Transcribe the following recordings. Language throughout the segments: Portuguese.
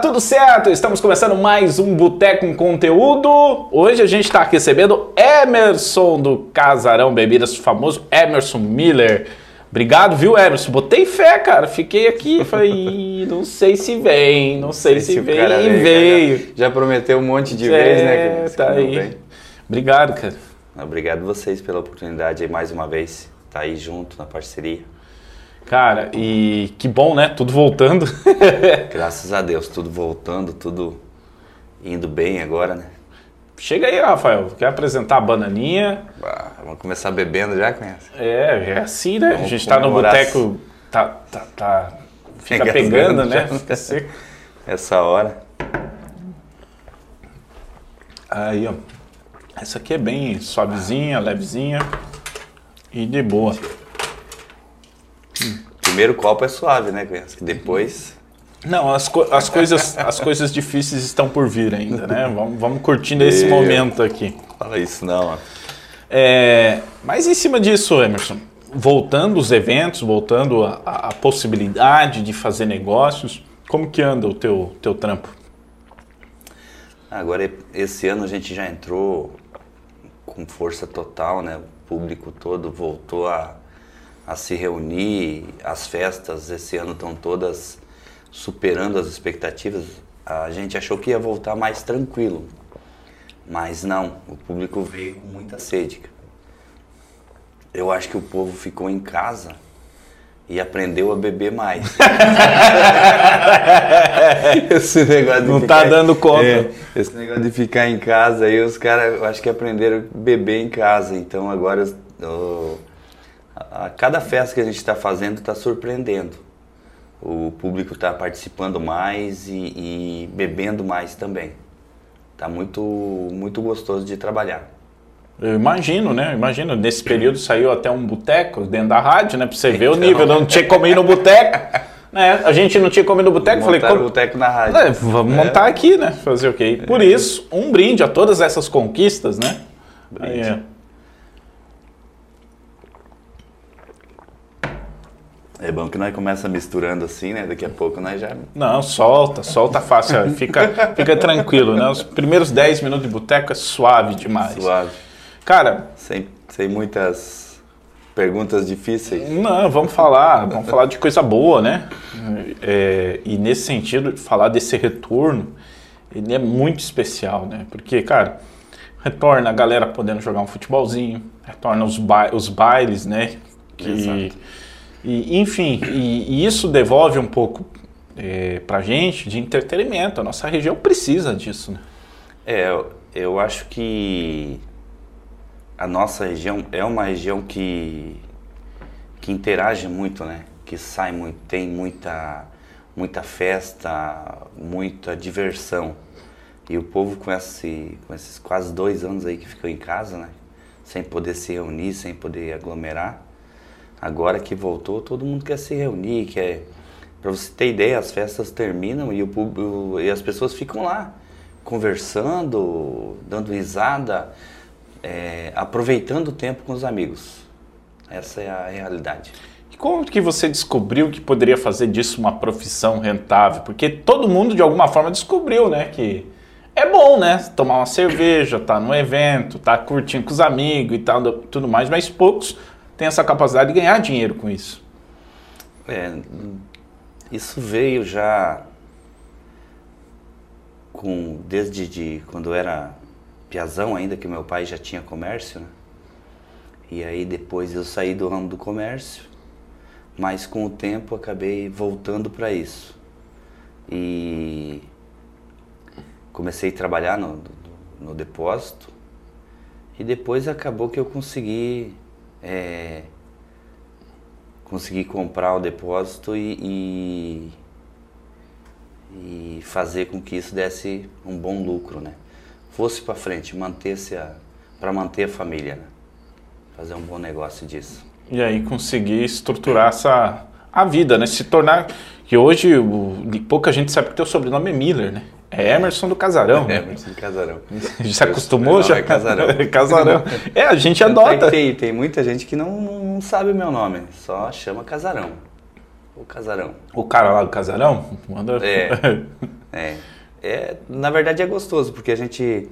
tudo certo? Estamos começando mais um Boteco com Conteúdo. Hoje a gente está recebendo Emerson do Casarão Bebidas, o famoso Emerson Miller. Obrigado, viu, Emerson? Botei fé, cara. Fiquei aqui, falei, não sei se vem, não sei, sei se, se vem e veio. Já, já, prometeu um monte de é, vezes, né? Que, tá aí. Obrigado, cara. Obrigado vocês pela oportunidade aí mais uma vez. Tá aí junto na parceria. Cara, e que bom, né? Tudo voltando. Graças a Deus, tudo voltando, tudo indo bem agora, né? Chega aí, Rafael. Quer apresentar a bananinha? Ah, vamos começar bebendo já, conhece? É, é assim, né? Vamos a gente tá no boteco, tá, tá, tá, fica pegando, né? Fica seco. Essa hora. Aí, ó. Essa aqui é bem suavezinha, levezinha e de boa. Primeiro copo é suave, né, criança? Depois. Não, as, co as, coisas, as coisas difíceis estão por vir ainda, né? Vamos, vamos curtindo esse momento aqui. Fala isso não. É, mas em cima disso, Emerson, voltando os eventos, voltando a, a, possibilidade de fazer negócios, como que anda o teu, teu trampo? Agora, esse ano a gente já entrou com força total, né? O público todo voltou a, a se reunir, as festas esse ano estão todas superando as expectativas. A gente achou que ia voltar mais tranquilo, mas não, o público veio com muita sede. Eu acho que o povo ficou em casa e aprendeu a beber mais. esse negócio não está dando conta. É, esse negócio de ficar em casa aí, os caras, eu acho que aprenderam a beber em casa. Então agora a cada festa que a gente está fazendo está surpreendendo. O público está participando mais e, e, bebendo mais também. Está muito, muito gostoso de trabalhar. Eu imagino, né? Imagino, nesse período saiu até um boteco dentro da rádio, né? Para você ver então... o nível, não tinha como ir no boteco. Né? A gente não tinha como ir no boteco, falei, o boteco na rádio. É, vamos é. montar aqui, né? Fazer o quê? Por é. isso, um brinde a todas essas conquistas, né? Brinde. É. Bom que nós começa misturando assim, né? Daqui a pouco nós já. Não, solta, solta fácil. fica, fica tranquilo, né? Os primeiros 10 minutos de boteco é suave demais. Suave. Cara. Sem, sem muitas perguntas difíceis. Não, vamos falar, vamos falar de coisa boa, né? É, e nesse sentido, falar desse retorno, ele é muito especial, né? Porque, cara, retorna a galera podendo jogar um futebolzinho, retorna os, ba os bailes, né? Que. Exato e, enfim, e, e, isso devolve um pouco é, para a gente de entretenimento. A nossa região precisa disso. Né? É, eu acho que a nossa região é uma região que, que interage muito, né? Que sai muito, tem muita, muita festa, muita diversão. E o povo com, esse, com esses quase dois anos aí que ficou em casa, né? Sem poder se reunir, sem poder aglomerar Agora que voltou, todo mundo quer se reunir, quer. Para você ter ideia, as festas terminam e, o público, e as pessoas ficam lá conversando, dando risada, é, aproveitando o tempo com os amigos. Essa é a realidade. E como que você descobriu que poderia fazer disso uma profissão rentável? Porque todo mundo de alguma forma descobriu, né, que é bom, né, tomar uma cerveja, tá no evento, tá curtindo com os amigos e tal, tudo mais, mas poucos tem essa capacidade de ganhar dinheiro com isso. É, isso veio já com desde de, quando eu era piazão ainda, que meu pai já tinha comércio, né? E aí depois eu saí do ramo do comércio, mas com o tempo acabei voltando para isso. E comecei a trabalhar no, no, no depósito e depois acabou que eu consegui é, conseguir comprar o depósito e, e, e, fazer com que isso desse um bom lucro, né? Fosse para frente, manter-se para manter a família, né? Fazer um bom negócio disso. E aí conseguir estruturar essa a vida, né? Se tornar que hoje pouca gente sabe que teu sobrenome é Miller, né? É Emerson do Casarão. É Emerson do Casarão. Já se acostumou? Já? É Casarão. casarão. É, a gente adota. Tem, tem muita gente que não, não sabe o meu nome, só chama Casarão. O Casarão. O cara lá do Casarão? Manda... É. É. é. Na verdade é gostoso, porque a gente.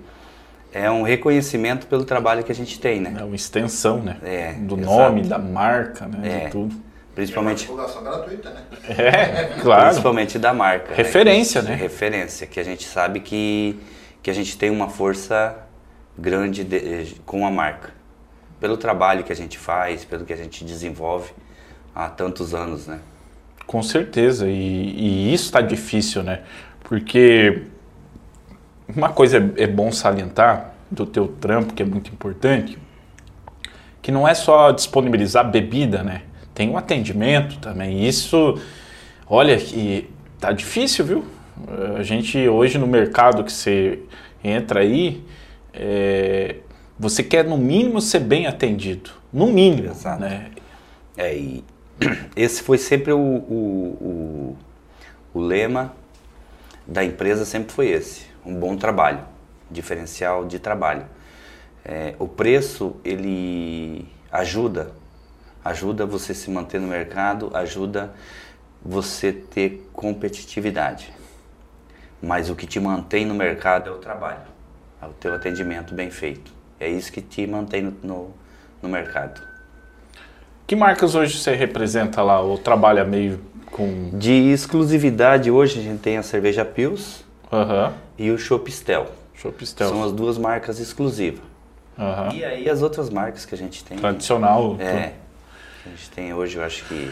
É um reconhecimento pelo trabalho que a gente tem, né? É uma extensão, né? É, Do exato. nome, da marca, né? É. De tudo. Principalmente. É uma divulgação gratuita, né? É, claro. Principalmente da marca. né? Referência, né? Referência, que a gente sabe que, que a gente tem uma força grande de- com a marca. Pelo trabalho que a gente faz, pelo que a gente desenvolve há tantos anos, né? Com certeza, e, e isso está difícil, né? Porque uma coisa é, é bom salientar do teu trampo, que é muito importante, que não é só disponibilizar bebida, né? Tem um atendimento também. Isso, olha, que tá difícil, viu? A gente hoje no mercado que você entra aí, é, você quer no mínimo ser bem atendido, no mínimo, Exato. né? É, e esse foi sempre o, o, o, o lema da empresa, sempre foi esse, um bom trabalho, diferencial de trabalho. É, o preço, ele ajuda, ajuda você se manter no mercado, ajuda você ter competitividade. Mas o que te mantém no mercado é o trabalho, é o teu atendimento bem feito. É isso que te mantém no, no, no mercado. Que marcas hoje você representa lá ou trabalha meio com. De exclusividade, hoje a gente tem a cerveja Pils Aham. e o Chopistel. Chopistel. São as duas marcas exclusivas. Aham. E aí as outras marcas que a gente tem. Tradicional. É. A gente tem hoje, eu acho que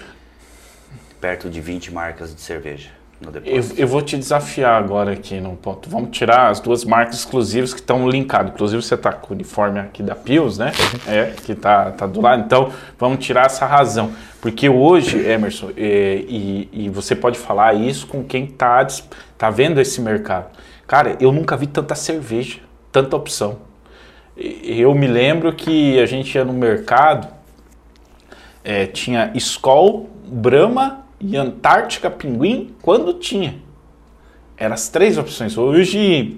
perto de 20 marcas de cerveja no Eu, depósito. eu vou te desafiar agora aqui no ponto. Vamos tirar as duas marcas exclusivas que estão linkadas. Inclusive você está com o uniforme aqui da Pius, né? É, que tá, tá do lado. Então vamos tirar essa razão. Porque hoje, Emerson, é, e, e você pode falar isso com quem tá, dis- tá vendo esse mercado. Cara, eu nunca vi tanta cerveja, tanta opção. E- Eu me lembro que a gente ia no mercado, é, tinha Skol, Brahma e Antártica Pinguim quando tinha. Eram as três opções. Hoje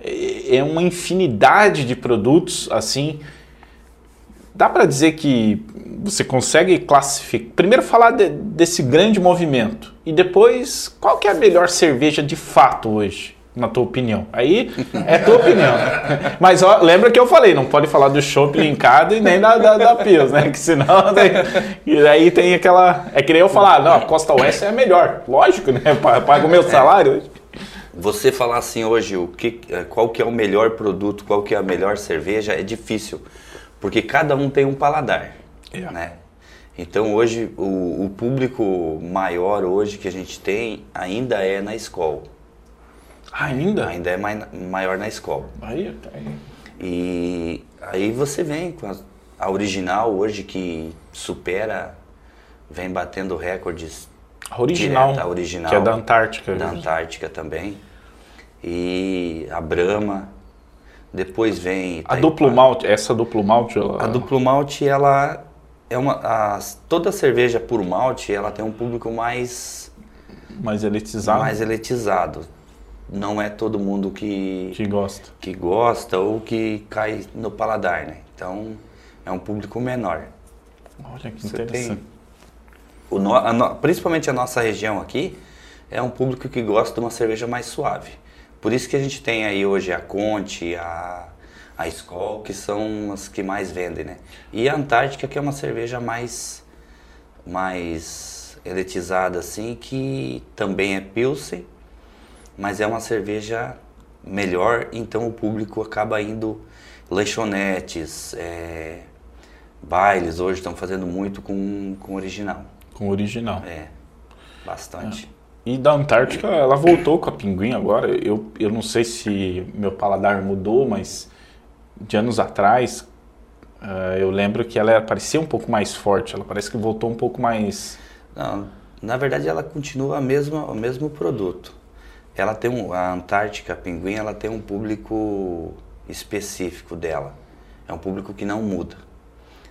é é uma infinidade de produtos assim. Dá para dizer que você consegue classificar. Primeiro falar de- desse grande movimento e depois qual que é a melhor cerveja de fato hoje, na tua opinião? Aí é tua opinião. Mas ó, lembra que eu falei, não pode falar do chopp linkado e nem da, da, da Pils, né? Que senão tem, e aí tem aquela. É que nem eu falar, não, a Costa Oeste é a melhor. Lógico, né? Pa- Paga o meu salário hoje. Você falar assim hoje o que, eh, qual que é o melhor produto, qual que é a melhor cerveja, é difícil. Porque cada um tem um paladar. É. Né? Então hoje o, o público maior hoje que a gente tem ainda é na escola. Ainda? Ainda é mai- maior na escola. Aí, aí. E aí você vem com a, a original hoje que supera, vem batendo recordes A original, direto, a original que é da Antártica. da Antártica também. E a Brahma. Depois vem A Itaipava. duplo malte, essa duplo malte, ela... A duplo malte, ela é uma. a- toda cerveja por malte, ela tem um público mais, mais elitizada, mais elitizado. Não é todo mundo que, que gosta. que gosta ou que cai no paladar, né? Então é um público menor. Olha que Você interessante. tem- O no- a no- principalmente a nossa região aqui é um público que gosta de uma cerveja mais suave. Por isso que a gente tem aí hoje a Conte, a, a Skol, que são as que mais vendem, né? E a Antártica, que é uma cerveja mais, mais elitizada, assim, que também é Pilsen, mas é uma cerveja melhor, então o público acaba indo lanchonetes, é, bailes, hoje estão fazendo muito com, com original. Com original. É, bastante. E da Antártica, ela voltou com a Pinguim agora. Eu, eu não sei se meu paladar mudou, mas de anos atrás, ah, eu lembro que ela parecia um pouco mais forte. Ela parece que voltou um pouco mais... Não, na verdade, ela continua a mesma, o mesmo produto. Ela tem um, a Antártica Pinguim, ela tem um público específico dela. É um público que não muda.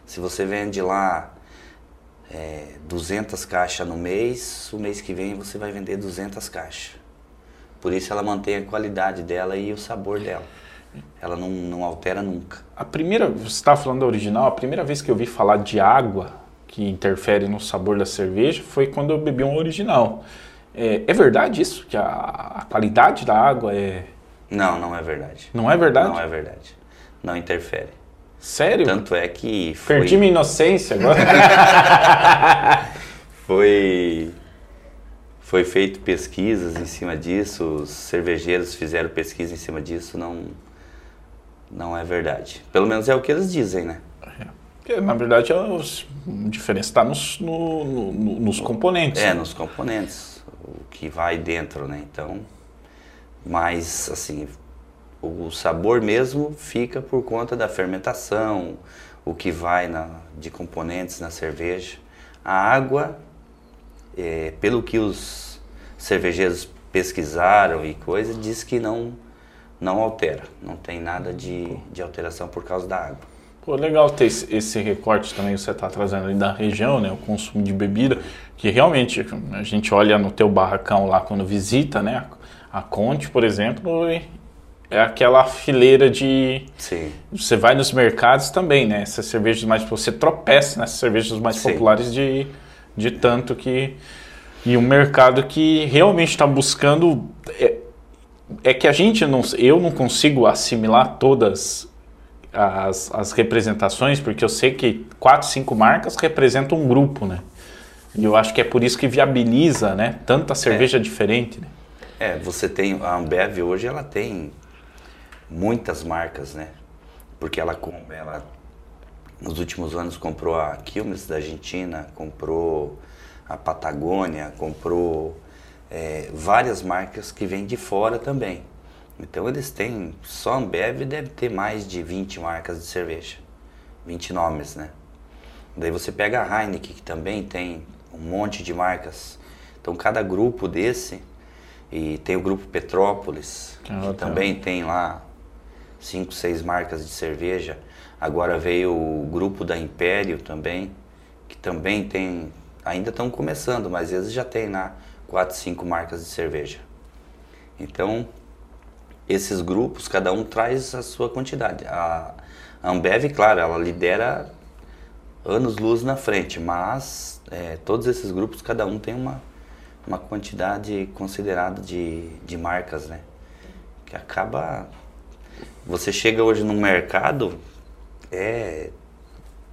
Se você vende lá é, 200 caixas no mês, o mês que vem você vai vender 200 caixas. Por isso ela mantém a qualidade dela e o sabor dela. Ela não, não altera nunca. A primeira, você estava falando da original, a primeira vez que eu vi falar de água que interfere no sabor da cerveja foi quando eu bebi um original. É, é verdade isso? Que a, qualidade da água é. Não, não é verdade. Não é verdade? Não é verdade. Não interfere. Sério? Tanto é que foi, Perdi minha inocência agora. foi foi feito pesquisas em cima disso, os cervejeiros fizeram pesquisa em cima disso, não não é verdade. Pelo menos é o que eles dizem, né? Porque, na verdade, a diferença está nos, no, no, nos componentes. É, né? nos componentes, o que vai dentro, né? Então, mas assim, o sabor mesmo fica por conta da fermentação, o que vai na, de componentes na cerveja. A água, é, pelo que os cervejeiros pesquisaram e coisa, diz que não, não altera, não tem nada de, de alteração por causa da água. Pô, legal ter esse, recorte também que você está trazendo da região, né? O consumo de bebida, que realmente a gente olha no teu barracão lá quando visita, né? A Conte, por exemplo, é aquela fileira de. Sim. Você vai nos mercados também, né? Essas cervejas mais. Você tropeça nessas cervejas mais Sim. populares de, de tanto que. E um mercado que realmente está buscando. É, é que a gente não. Eu não consigo assimilar todas as, as representações, porque eu sei que quatro, cinco marcas representam um grupo, né? E eu acho que é por isso que viabiliza, né? Tanta cerveja diferente, né? É, você tem a Ambev hoje ela tem muitas marcas, né? Porque ela, ela nos últimos anos comprou a Quilmes da Argentina, comprou a Patagônia, comprou é, várias marcas que vêm de fora também. Então eles têm, só a Ambev deve ter mais de 20 marcas de cerveja, 20 nomes, né? Daí você pega a Heineken, que também tem um monte de marcas. Então cada grupo desse, e tem o grupo Petrópolis, Que é que outra. também tem lá cinco, seis marcas de cerveja. Agora veio o grupo da Império também, que também tem, ainda estão começando, mas eles já têm lá quatro, cinco marcas de cerveja. Então, esses grupos, cada um traz a sua quantidade. A Ambev, claro, ela lidera anos luz na frente, mas é, todos esses grupos, cada um tem uma, uma quantidade considerada de, de marcas, né? Que acaba. Você chega hoje no mercado, é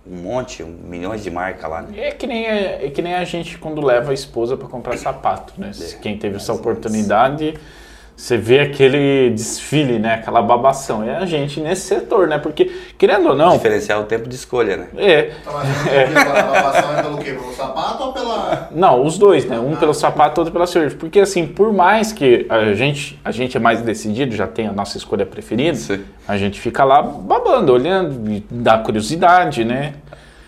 um monte, um, milhões de marcas lá, né? É que nem, é, é que nem a gente quando leva a esposa para comprar sapato, né? É, Quem teve essa menos. Você vê aquele desfile, né? Aquela babação. É a gente nesse setor, né? Porque, querendo ou não, Diferenciar o tempo de escolha, né? é, mas a babação é pelo quê? Pelo sapato ou pela. Não, os dois, né? Um pelo sapato, outro pela cerveja. Porque assim, por mais que a gente, a gente é mais decidido, já tem a nossa escolha preferida, Sim. a gente fica lá babando, olhando, e dá curiosidade, né?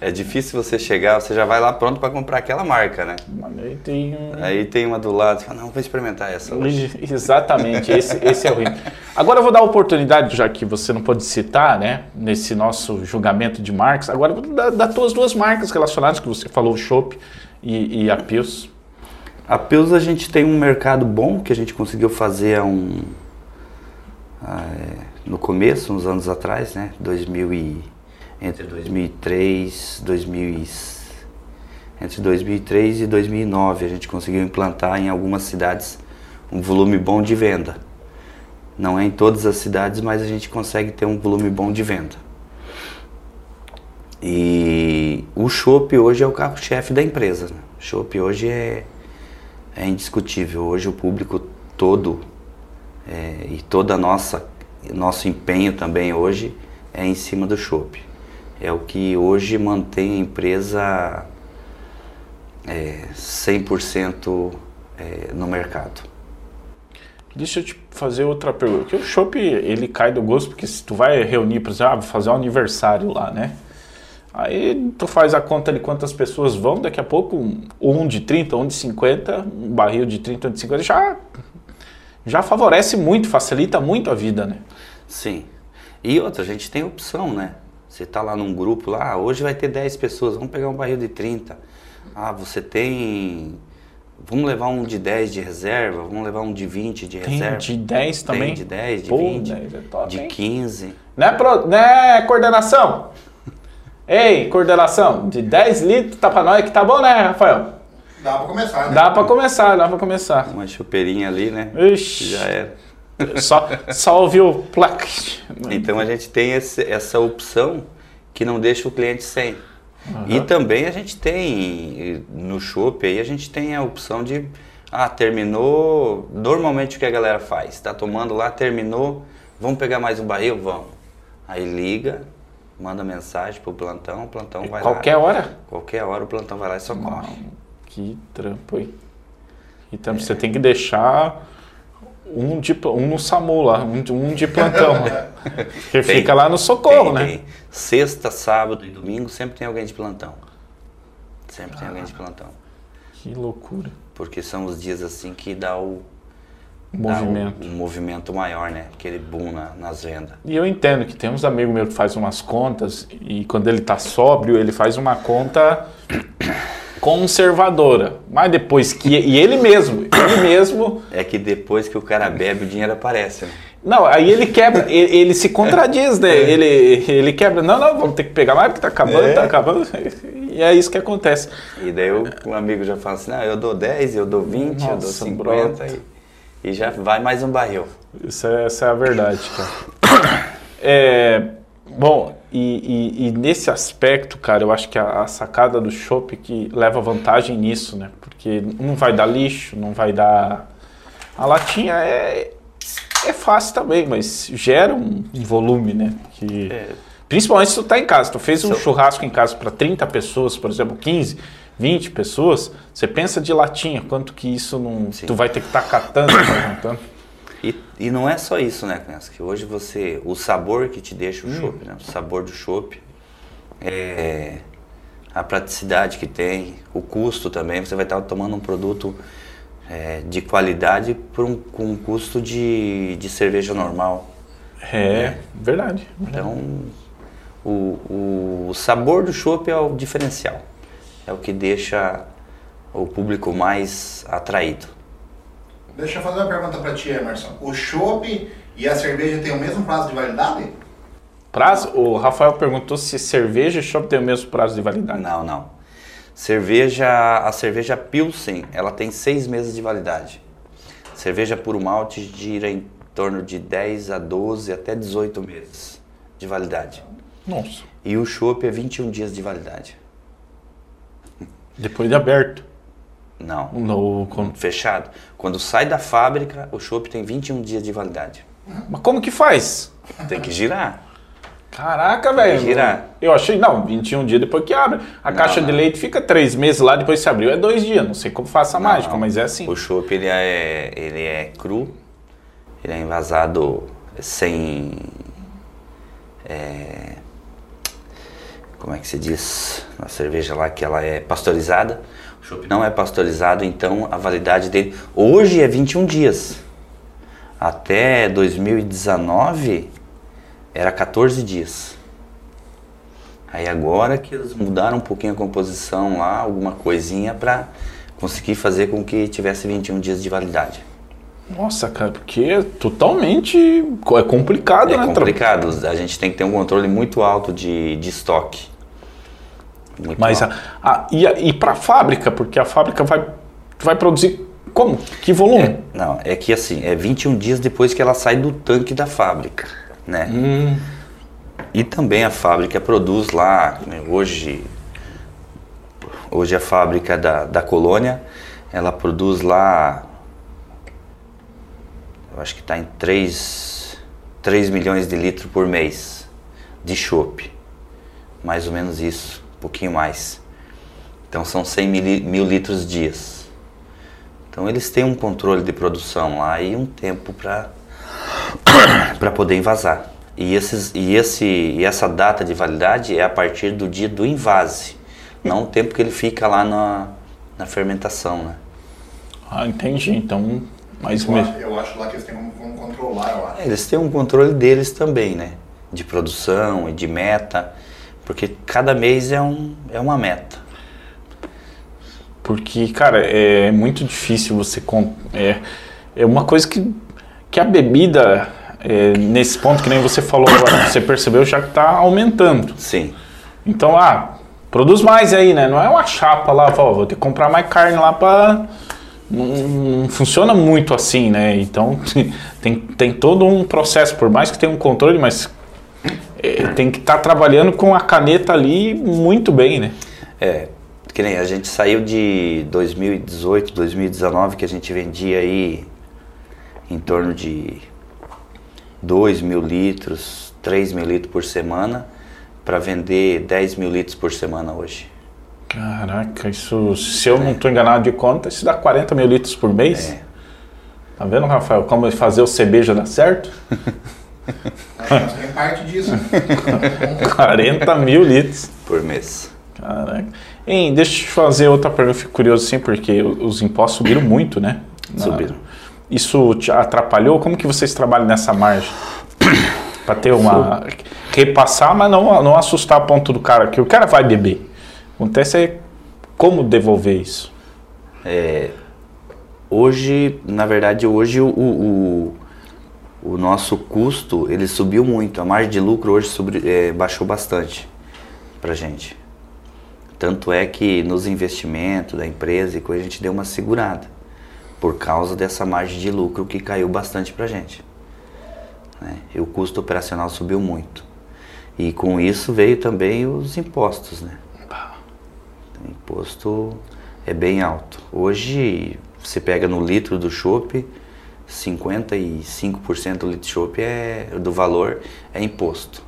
É difícil você chegar, você já vai lá pronto para comprar aquela marca, né? Mas aí tem um- Aí tem uma do lado, você fala, não, vou experimentar essa hoje. Exatamente, esse, esse é o ritmo. Agora eu vou dar a oportunidade, já que você não pode citar, né, nesse nosso julgamento de marcas, agora eu vou dar, dar tuas duas marcas relacionadas, que você falou, o Chopp e, e a Pils. A Pils a gente tem um mercado bom que a gente conseguiu fazer há um, ah, é, no começo, uns anos atrás, né? 2000 e, entre 2003, 2000 e, entre 2003 e 2009 a gente conseguiu implantar em algumas cidades um volume bom de venda. Não é em todas as cidades, mas a gente consegue ter um volume bom de venda. E o chopp hoje é o carro-chefe da empresa. Né? Chopp hoje é, é indiscutível. Hoje o público todo é, e toda a nossa nosso empenho também hoje é em cima do chopp. É o que hoje mantém a empresa é, 100% é, no mercado. Deixa eu te fazer outra pergunta. Porque o Chopp, ele cai do gosto, porque se tu vai reunir, por exemplo, ah, fazer um aniversário lá, né? Aí tu faz a conta de quantas pessoas vão, daqui a pouco um, um de 30, um de 50, um barril de 30, um de 50, já, já favorece muito, facilita muito a vida, né? Sim. E outra, a gente tem opção, né? Você tá lá num grupo lá, ah, hoje vai ter 10 pessoas, vamos pegar um barril de 30. Ah, você tem. Vamos levar um de 10 de reserva, vamos levar um de 20 de Tem reserva. de 10 também. Tem de 10, de Pô, 20, 10 é top, de hein? 15. Né, pro, né, coordenação? Ei, coordenação, de 10 litros tá pra nós que tá bom, né, Rafael? Dá pra começar, né? Dá pra começar, dá pra começar. Uma chupeirinha ali, né? Ixi, Já era. Só, só ouviu o plac. Então a gente tem esse- essa opção que não deixa o cliente sem. E também a gente tem no shopping aí a gente tem a opção de ah, terminou, normalmente o que a galera faz, tá tomando lá, terminou, vamos pegar mais um barril, vamos. Aí liga, manda mensagem pro plantão, o plantão vai Qualquer lá. hora. Qualquer hora o plantão vai lá e socorre. Que trampo, hein? Que trampo. Você tem que deixar um, de, um no SAMU lá, um, de- um de plantão. né? Porque Tem. fica lá no socorro, Tem, né? tem. Sexta, sábado e domingo sempre tem alguém de plantão. Sempre tem alguém de plantão. Que loucura. Porque são os dias assim que dá o, movimento. o movimento maior, né? Aquele boom na- nas vendas. E eu entendo que tem uns amigos meus que faz umas contas e quando ele tá sóbrio, ele faz uma conta conservadora. Mas depois que. E ele mesmo, ele mesmo. É que depois que o cara bebe, o dinheiro aparece, né? Não, aí ele quebra, ele, ele se contradiz, né? Ele, ele quebra, não, não, vamos ter que pegar mais porque tá acabando, É. tá acabando. E é isso que acontece. E daí o, amigo já fala assim, não, eu dou 10, eu dou 20, eu dou Nossa, 50 brother. e, e já vai mais um barril. Isso é, essa é a verdade, cara. É, bom, e, e- e nesse aspecto, cara, eu acho que a, a sacada do chopp que leva vantagem nisso, né? Porque não vai dar lixo, não vai dar. A latinha é, é fácil também, mas gera um, um volume, né? Que, É. Principalmente se tu tá em casa. Tu fez um churrasco em casa para 30 pessoas, por exemplo, 15, 20 pessoas, você pensa de latinha, quanto que isso não. Sim. Tu vai ter que estar catando, levantando. E, e não é só isso, né, Câncer? Que hoje você. O sabor que te deixa o Hum. chopp, né? O sabor do chopp. É, a praticidade que tem, o custo também. Você vai estar tomando um produto é, de qualidade por um, com um custo de, de cerveja normal. É, verdade. Então, o, o, o sabor do chopp é o diferencial. É o que deixa o público mais atraído. Deixa eu fazer uma pergunta pra ti, Emerson. O chopp e a cerveja têm o mesmo prazo de validade? Prazo, o Rafael perguntou se cerveja e chopp tem o mesmo prazo de validade. Não, não. Cerveja, a cerveja Pilsen, ela tem seis meses de validade. Cerveja puro malte gira em torno de 10 a 12 até 18 meses de validade. Nossa. E o chopp é 21 dias de validade. Depois de aberto. Não, No, fechado. Quando sai da fábrica, o chopp tem 21 dias de validade. Mas como que faz? Tem que girar. Caraca, velho. girar. Eu achei, não, 21 dias depois que abre. A Não, caixa de não. leite fica três meses lá, depois se abriu é dois dias. Não sei como faça a Não, mágica, mas é assim. O chopp ele é, ele é cru, ele é envasado sem. é, como é que se diz? A cerveja lá que ela é pasteurizada. O chopp não é pasteurizado, então a validade dele. Hoje é 21 dias. Até 2019 era 14 dias. Aí agora que eles mudaram um pouquinho a composição lá, alguma coisinha para conseguir fazer com que tivesse 21 dias de validade. Nossa, cara, porque é totalmente é complicado, É né? tra- complicado, a gente tem que ter um controle muito alto de, de estoque. Muito Mas a, a- e, e para a fábrica, porque a fábrica vai, vai produzir como? Que volume? É, não, é que assim, é 21 dias depois que ela sai do tanque da fábrica, né? Hum. E também a fábrica produz lá, né, hoje, hoje a fábrica da, da colônia, ela produz lá, eu acho que está em 3, 3 milhões de litros por mês de chopp. Mais ou menos isso, pouquinho mais. Então são 100 mil, mil litros dias. Então eles têm um controle de produção lá e um tempo para para poder invasar. E, esses, e, esse, e essa data de validade é a partir do dia do invase, não o tempo que ele fica lá na, na fermentação, né? Ah, entendi. Então, mais Eu mesmo. acho, eu acho lá que eles têm como, controlar, eu acho. Eles têm um controle deles também, né? De produção e de meta, porque cada mês é, um, é uma meta. Porque, cara, é muito difícil você. É, é uma coisa que, que a bebida, é, nesse ponto que nem você falou agora, você percebeu já que está aumentando. Sim, Então, ah, produz mais aí, né? Não é uma chapa lá, ó, vou ter que comprar mais carne lá para não, não, funciona muito assim, né? Então tem, tem todo um processo, por mais que tenha um controle, mas é, tem que estar tá trabalhando com a caneta ali muito bem, né? É, que nem a gente saiu de 2018, 2019, que a gente vendia aí em torno de 2 mil litros, 3 mil litros por semana, para vender 10 mil litros por semana hoje. Caraca, isso, se eu é. não estou enganado de conta, isso dá 40 mil litros por mês? É. Tá vendo, Rafael, como fazer o CB já dá certo? É parte disso. 40 mil litros. Por mês. Caraca. Hein, deixa eu te fazer outra pergunta, fico curioso sim, porque os impostos subiram muito, né? Subiram. Isso te atrapalhou? Como que vocês trabalham nessa margem? Para ter uma... Repassar, mas não, não assustar a ponto do cara, que o cara vai beber. Acontece é como devolver isso. É, hoje, na verdade, hoje o, o, o, nosso custo ele subiu muito. A margem de lucro hoje subiu, é, baixou bastante para gente. Tanto é que nos investimentos da empresa e coisa a gente deu uma segurada por causa dessa margem de lucro que caiu bastante para gente. Né? E o custo operacional subiu muito. E com isso veio também os impostos, né? O imposto é bem alto. Hoje você pega no litro do chopp, 55% do litro chopp é do valor é imposto.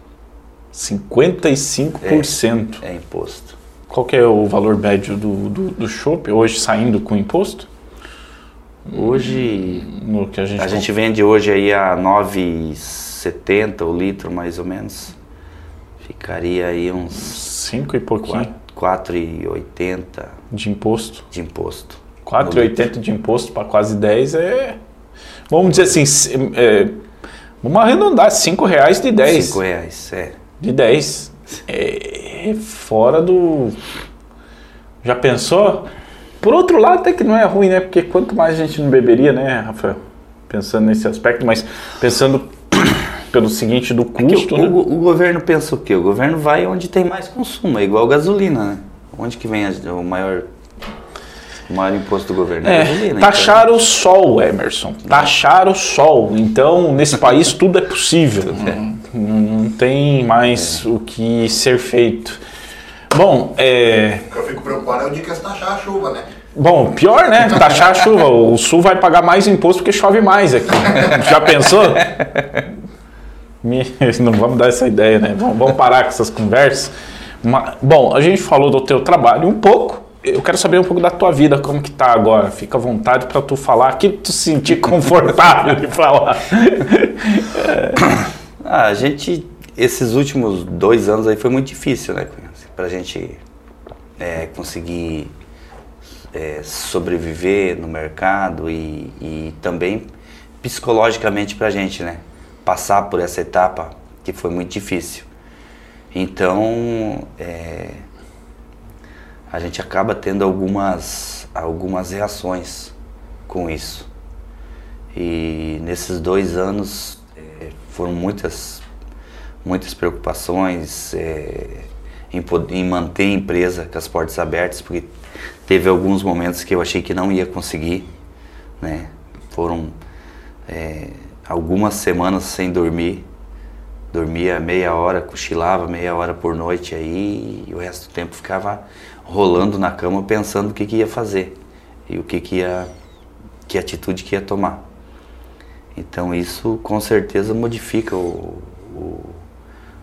55%? É, é imposto. Qual que é o valor médio do, do, do chopp hoje saindo com imposto? Hoje no que a gente, a gente vende hoje aí a 9,70 o litro mais ou menos. Ficaria aí uns 5 e pouquinho. 4,80 de imposto. De imposto. 4,80 de imposto para quase 10 é vamos dizer assim, é, vamos arredondar 5 reais de 10. 5 reais, é. De 10. É fora do Já pensou? Por outro lado, até que não é ruim, né? Porque quanto mais a gente não beberia, né, Rafael? Pensando nesse aspecto, mas pensando pelo seguinte do é custo, é né? o, o, governo pensa o quê? O governo vai onde tem mais consumo, é igual gasolina, né? Onde que vem a, o maior o maior imposto do governo? É, taxar então. o sol, Emerson. Taxar o sol. Então, nesse país tudo é possível. Tudo é. Não, não, tem mais é. o que ser feito. Bom, é... O que eu fico preocupado é o dia que eles taxar a chuva, né? Bom, pior, né? Taxar a chuva. O Sul vai pagar mais imposto porque chove mais aqui. Já pensou? Não vamos dar essa ideia, né? Vamos parar com essas conversas. Bom, a gente falou do teu trabalho um pouco. Eu quero saber um pouco da tua vida, como que tá agora. Fica à vontade para tu falar, que tu se sentir confortável de falar. Ah, a gente, esses últimos dois anos aí foi muito difícil, né? para a gente é, conseguir é, sobreviver no mercado e, e também psicologicamente para a gente, né? Passar por essa etapa que foi muito difícil. Então, é, a gente acaba tendo algumas, algumas reações com isso. E nesses dois anos é, foram muitas, muitas preocupações, é, em, em manter a empresa com as portas abertas, porque teve alguns momentos que eu achei que não ia conseguir, né? Foram é, algumas semanas sem dormir, dormia meia hora, cochilava meia hora por noite aí e o resto do tempo ficava rolando na cama pensando o que, que ia fazer e o que, que ia, que atitude que ia tomar. Então isso com certeza modifica o, o,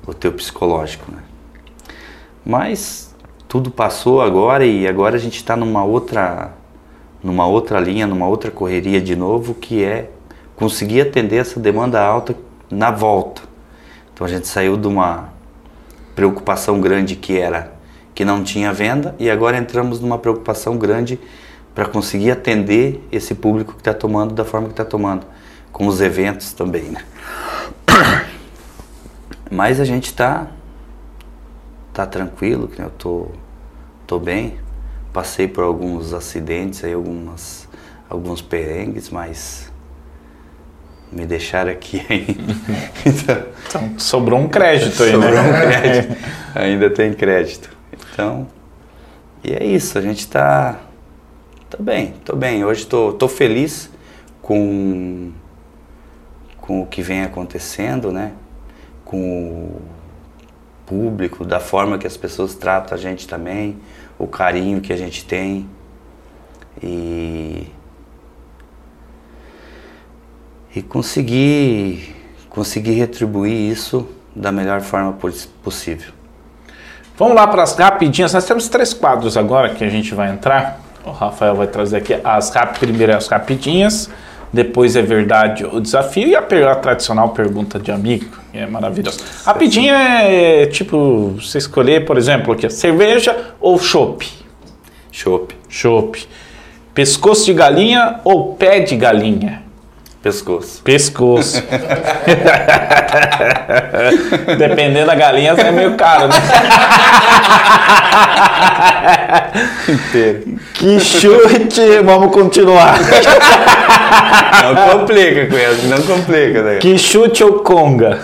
o teu psicológico, né? Mas tudo passou agora e agora a gente está numa outra, numa outra linha, numa outra correria de novo, que é conseguir atender essa demanda alta na volta. Então a gente saiu de uma preocupação grande que era que não tinha venda e agora entramos numa preocupação grande para conseguir atender esse público que está tomando da forma que está tomando, com os eventos também, né? Mas a gente está tá tranquilo, que eu tô, tô bem. Passei por alguns acidentes aí, algumas, alguns perengues, mas me deixaram aqui ainda. então, sobrou um crédito aí, sobrou né? Sobrou um crédito. ainda tem crédito. Então, e é isso, a gente tá, tá bem, tô bem. Hoje tô, tô feliz com, com o que vem acontecendo, né? Com o público, da forma que as pessoas tratam a gente também, o carinho que a gente tem. E e conseguir conseguir retribuir isso da melhor forma poss- possível. Vamos lá para as rapidinhas. Nós temos três quadros agora que a gente vai entrar. O Rafael vai trazer aqui as rap... primeiro as rapidinhas, depois é verdade ou desafio e a, tradicional pergunta de amigo. que É maravilhoso. Rapidinha é tipo você escolher, por exemplo, aqui, cerveja ou chopp. Chope, Chopp. Pescoço de galinha ou pé de galinha? Pescoço. Pescoço. Dependendo da galinha, é meio caro, né? Inteiro. Que chute! Vamos continuar. Não complica com essa, não complica, né? Que chute ou conga?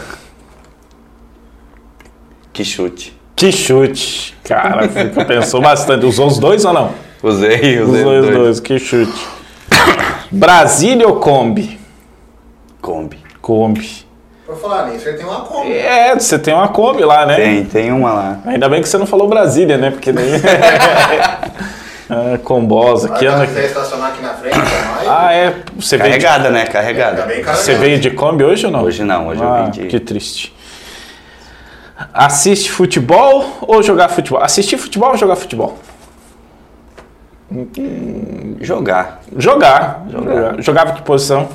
Que chute. Que chute. Cara, fica- pensou bastante. Usou os dois ou não? Usei, usei Usou os dois. dois. Que chute. Brasília ou Kombi? Kombi. Kombi. Por falar nisso, ele tem uma Kombi. É, você tem uma Kombi lá, né? Tem, tem uma lá. Ainda bem que você não falou Brasília, né? Porque nem. ah, combosa. Que Vai ano. você estacionar aqui na frente, mais. Ah, é. Você veio, de, Carregada, né? Tá Carregada. bem carregado. você veio de Kombi hoje ou não? Hoje não, hoje eu ah, vim de- Que triste. Assiste futebol ou jogar futebol? Assistir futebol ou jogar futebol? Jogar. Jogar. Jogar. Jogava que posição?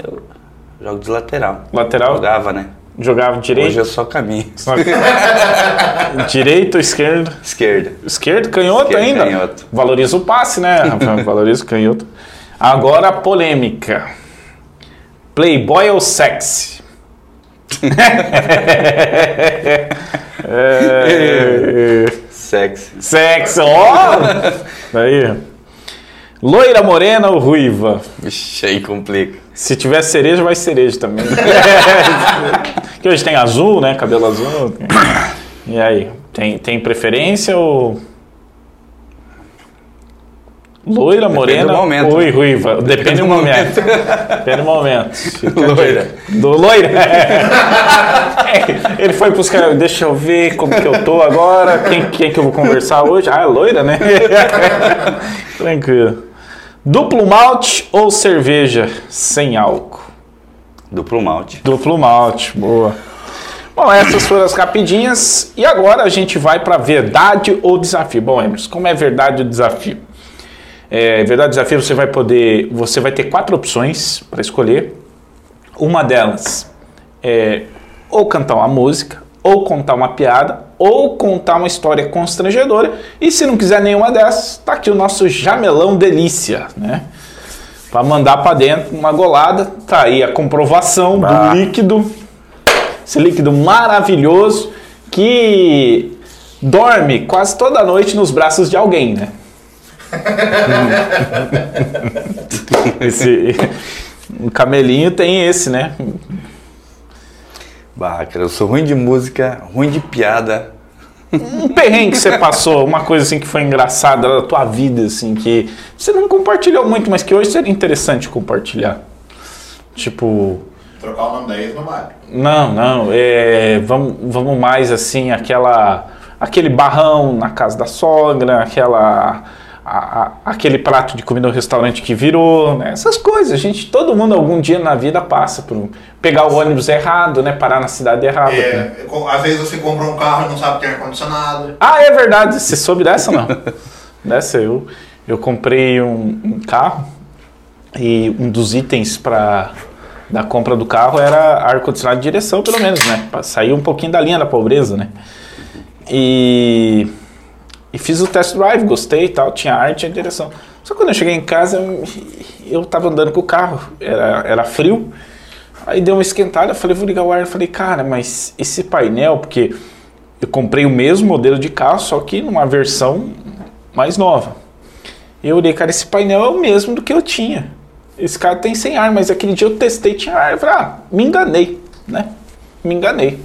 Jogo de lateral. Lateral? Jogava, né? Jogava direito? Hoje eu só caminho. Direito ou esquerdo? Esquerda. Esquerdo, canhoto Esquerdo, ainda. canhoto. Valoriza o passe, né? Rafael? Valoriza o canhoto. Agora a polêmica. Playboy ou sexy? é... Sexy. Sexy, ó! Aí. Loira, morena ou ruiva? Vixe, aí complica. Se tiver cereja, vai cereja também. que hoje tem azul, né? Cabelo azul. E aí, tem, tem preferência ou. Loira, morena momento. ou ruiva? Depende, do momento. Depende do momento. Loira. Do loira? Ele foi buscar. Deixa eu ver como que eu tô agora. Quem, quem que eu vou conversar hoje? Ah, é loira, né? Tranquilo. Duplo malte ou cerveja sem álcool? Duplo malte. Duplo malte, boa. Bom, essas foram as rapidinhas. E agora a gente vai para verdade ou desafio. Bom, Emerson, como é verdade ou desafio? É, verdade ou desafio, você vai poder. Você vai ter quatro opções para escolher. Uma delas é ou cantar uma música, ou contar uma piada, ou contar uma história constrangedora. E se não quiser nenhuma dessas, tá aqui o nosso jamelão delícia, né? Para mandar para dentro uma golada, tá aí a comprovação Bah. do líquido. Esse líquido maravilhoso que dorme quase toda noite nos braços de alguém, né? esse o camelinho tem esse, né? Bah, cara, eu sou ruim de música, ruim de piada. Um perrengue que você passou, uma coisa assim que foi engraçada da tua vida, assim, que você não compartilhou muito, mas que hoje seria interessante compartilhar. Tipo, Trocar o nome da ex no não, não, é, vamos, vamos mais assim, aquela, aquele barrão na casa da sogra, aquela, a- a- aquele prato de comida no restaurante que virou, né? Essas coisas, gente, todo mundo algum dia na vida passa por pegar o ônibus errado, né? Parar na cidade errada. né? É, co- às vezes você compra um carro e não sabe ter ar-condicionado. Ah, é verdade. Você soube dessa não? dessa eu. Eu comprei um, um carro e um dos itens para da compra do carro era ar-condicionado de direção, pelo menos, né? Pra sair um pouquinho da linha da pobreza, né? E, e fiz o test drive, gostei e tal, tinha ar, tinha direção. Só que quando eu cheguei em casa, eu, eu tava andando com o carro, era, era frio. Aí deu uma esquentada, falei, vou ligar o ar. Eu falei, cara, mas esse painel, porque eu comprei o mesmo modelo de carro, só que numa versão mais nova. E eu olhei, cara, esse painel é o mesmo do que eu tinha. Esse cara tem sem ar, mas aquele dia eu testei tinha ar. Eu falei, ah, me enganei, né? Me enganei.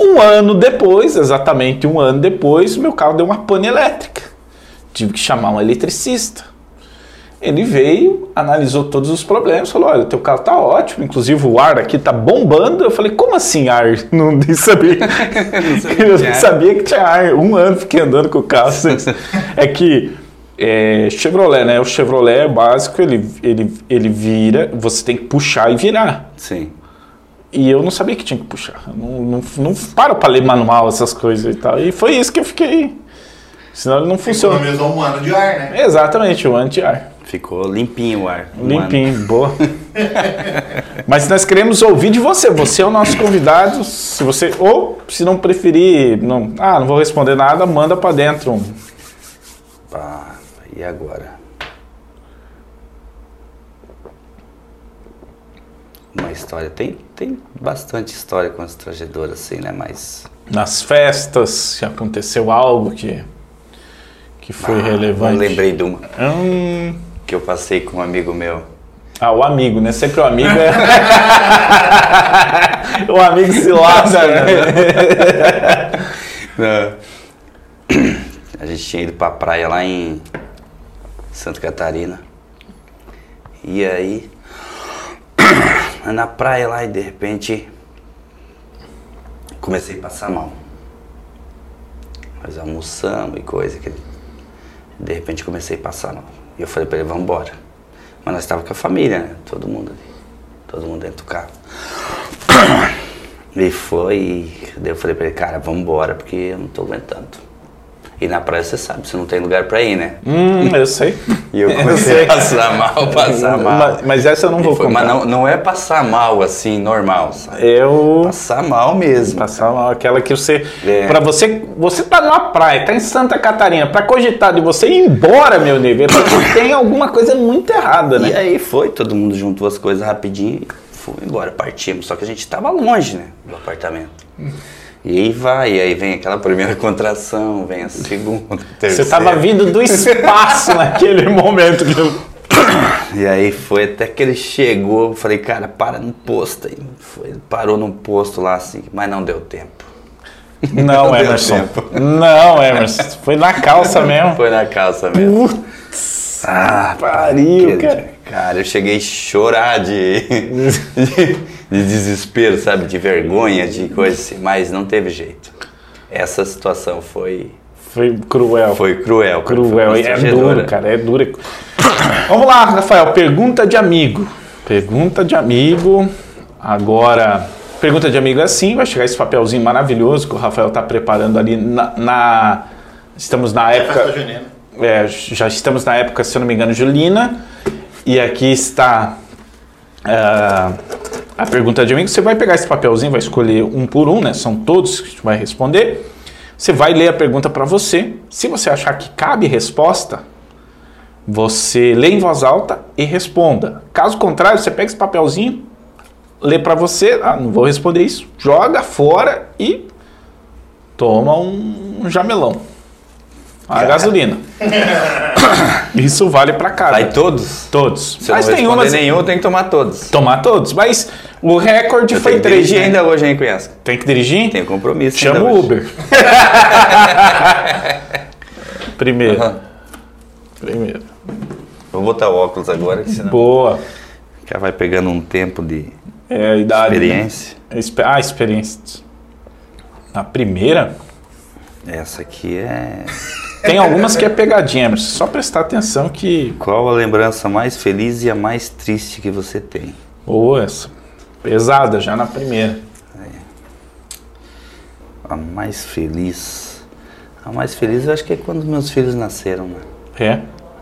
Um ano depois, exatamente um ano depois, meu carro deu uma pane elétrica. Tive que chamar um eletricista. Ele veio, analisou todos os problemas, falou: Olha, teu carro tá ótimo, inclusive o ar aqui tá bombando. Eu falei: Como assim ar? Não sabia. Não sabia eu não sabia que tinha ar. Um ano fiquei andando com o carro. é que é, Chevrolet, né? O Chevrolet básico, ele, ele, ele vira, você tem que puxar e virar. Sim. E eu não sabia que tinha que puxar. Eu Não, não, não paro pra ler manual, essas coisas e tal. E foi isso que eu fiquei. Senão ele não funciona. Economizou um ano de ar, né? Exatamente, o anti-ar. Ficou limpinho o ar. um Limpinho, boa. Mas nós queremos ouvir de você. Você é o nosso convidado. Se você ou se não preferir, não, ah, não vou responder nada, manda pra dentro. um. ano. Pá, e agora? Uma história. Tem, tem bastante história com as trajedoras, assim, né? Mas. Nas festas, se aconteceu algo que que foi Ah, relevante. Eu lembrei de uma Hum, que eu passei com um amigo meu. ah, o amigo, né? Sempre o amigo é. o amigo se lasca, né? A gente tinha ido pra praia lá em Santa Catarina. E aí, na praia lá e de repente comecei a passar mal. Nós almoçamos e coisa que de repente comecei a passar mal. E eu falei pra ele, vamos embora. Mas nós estávamos com a família, né? Todo mundo ali. Todo mundo dentro do carro. E foi, e eu falei pra ele, cara, vamos embora, porque eu não tô aguentando. E na praia você sabe, você não tem lugar pra ir, né? Hum, eu sei. E eu comecei a passar mal, passar mal. Mas, mas essa eu não vou E foi- contar. mas não, não é passar mal assim, normal, sabe? Eu Passar mal mesmo. passar mal, aquela que você, É. Pra você, você tá numa praia, tá em Santa Catarina, pra cogitar de você ir embora, meu nego, é tem alguma coisa muito errada, E né? aí foi, todo mundo juntou as coisas rapidinho e foi embora, partimos. Só que a gente tava longe, né, do apartamento. E aí vai, e aí vem aquela primeira contração, vem a segunda, Você terceira. tava vindo do espaço naquele momento que eu... E aí foi até que ele chegou, falei, cara, para no posto aí. Foi, parou no posto lá assim, mas não deu tempo. Não, Não Emerson. Não, Emerson. Foi na calça mesmo. Foi na calça mesmo. Putz, Ah, pariu, cara. Cara, eu cheguei a chorar de, de, de desespero, sabe? De vergonha, de coisa assim, mas não teve jeito. Essa situação foi, Foi cruel. foi cruel. Cruel, foi é duro, cara, é duro. Vamos lá, Rafael, pergunta de amigo. Pergunta de amigo. Agora, pergunta de amigo é assim, vai chegar esse papelzinho maravilhoso que o Rafael está preparando ali na, na- Estamos na Festa época. é, já estamos na época, se eu não me engano, julina. E aqui está ah, a pergunta de amigo. Você vai pegar esse papelzinho, vai escolher um por um, né? São todos que vai responder. Você vai ler a pergunta para você. Se você achar que cabe resposta, você lê em voz alta e responda. Caso contrário, você pega esse papelzinho, lê para você, ah, não vou responder isso, joga fora e toma um jamelão. A gasolina. Isso vale para casa. Vai todos? Todos. Se Mas não tem umas. nenhum, tem que tomar todos. Tomar todos. Mas o recorde Eu foi tenho que três. dirigir né? ainda hoje, hein, Cunhasco? Tem que dirigir? Tenho compromisso Chama o hoje. Uber. Primeiro. Primeiro. Vou botar o óculos agora, que senão Boa. já vai pegando um tempo de É a idade. né? experiência. Expe- Ah, experiência. Na primeira, Essa aqui é... tem algumas que é pegadinha, mas só prestar atenção que. Qual a lembrança mais feliz e a mais triste que você tem? Boa essa. Pesada já na primeira. A mais feliz. A mais feliz eu acho que é quando meus filhos nasceram, né? É.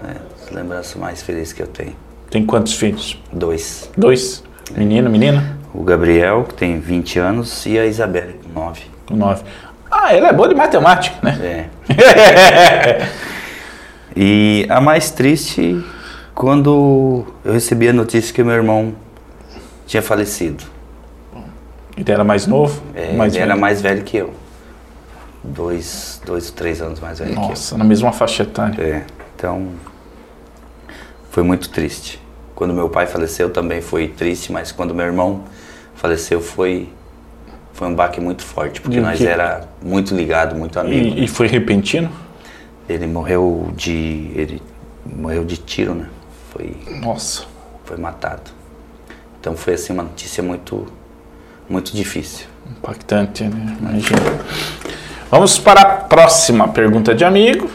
É, lembrança mais feliz que eu tenho. Tem quantos filhos? Dois. Dois? Menino, menina? O Gabriel, que tem 20 anos, e a Isabela, com 9. Com Nove. Ah, ela é boa de matemática, né? É. E a mais triste, quando eu recebi a notícia que meu irmão tinha falecido. Ele era mais novo? É, mais ele era velho? mais velho que eu. Dois, dois, três anos mais velho Nossa, na mesma faixa etária. que eu. É, então foi muito triste. Quando meu pai faleceu também foi triste, mas quando meu irmão faleceu foi foi um baque muito forte, porque nós que- era muito ligado, muito amigo. E, e foi repentino? Ele morreu de. ele morreu de tiro, né? Foi, Nossa. foi matado. Então foi assim uma notícia muito, muito difícil. Impactante, né? Imagina. Vamos para a próxima pergunta de amigo.